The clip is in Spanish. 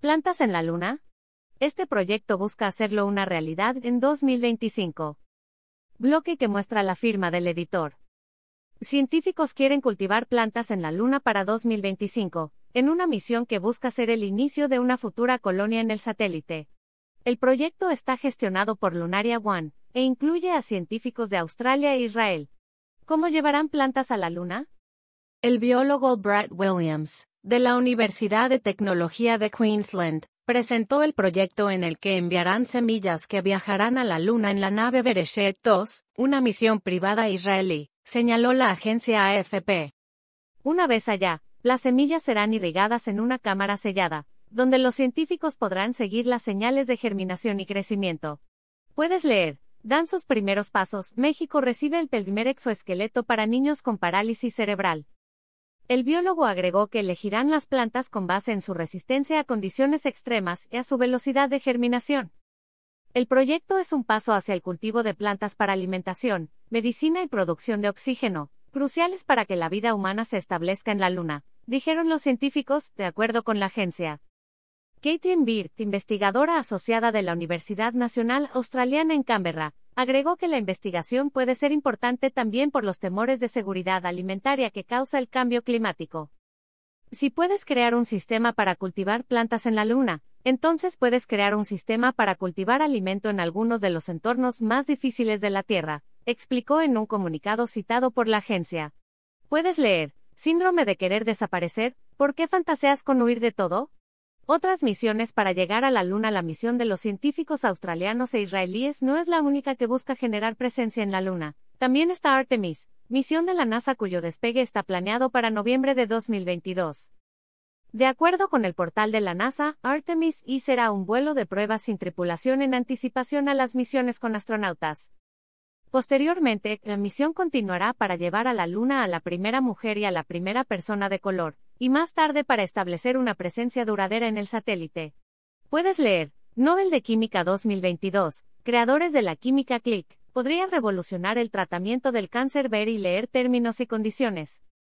¿Plantas en la Luna? Este proyecto busca hacerlo una realidad en 2025. Bloque que muestra la firma del editor. Científicos quieren cultivar plantas en la Luna para 2025, en una misión que busca ser el inicio de una futura colonia en el satélite. El proyecto está gestionado por Lunaria One, e incluye a científicos de Australia e Israel. ¿Cómo llevarán plantas a la Luna? El biólogo Brad Williams, de la Universidad de Tecnología de Queensland, presentó el proyecto en el que enviarán semillas que viajarán a la Luna en la nave Bereshet 2, una misión privada israelí, señaló la agencia AFP. Una vez allá, las semillas serán irrigadas en una cámara sellada, donde los científicos podrán seguir las señales de germinación y crecimiento. Puedes leer, dan sus primeros pasos, México recibe el primer exoesqueleto para niños con parálisis cerebral. El biólogo agregó que elegirán las plantas con base en su resistencia a condiciones extremas y a su velocidad de germinación. El proyecto es un paso hacia el cultivo de plantas para alimentación, medicina y producción de oxígeno, cruciales para que la vida humana se establezca en la Luna, dijeron los científicos, de acuerdo con la agencia. Caitlin Beard, investigadora asociada de la Universidad Nacional Australiana en Canberra, agregó que la investigación puede ser importante también por los temores de seguridad alimentaria que causa el cambio climático. Si puedes crear un sistema para cultivar plantas en la Luna, entonces puedes crear un sistema para cultivar alimento en algunos de los entornos más difíciles de la Tierra, explicó en un comunicado citado por la agencia. Puedes leer, Síndrome de querer desaparecer, ¿por qué fantaseas con huir de todo? Otras misiones para llegar a la Luna La misión de los científicos australianos e israelíes no es la única que busca generar presencia en la Luna. También está Artemis, misión de la NASA cuyo despegue está planeado para noviembre de 2022. De acuerdo con el portal de la NASA, Artemis I será un vuelo de pruebas sin tripulación en anticipación a las misiones con astronautas. Posteriormente, la misión continuará para llevar a la Luna a la primera mujer y a la primera persona de color, y más tarde para establecer una presencia duradera en el satélite. Puedes leer, Nobel de Química 2022, creadores de la química click, podrían revolucionar el tratamiento del cáncer ver y leer términos y condiciones.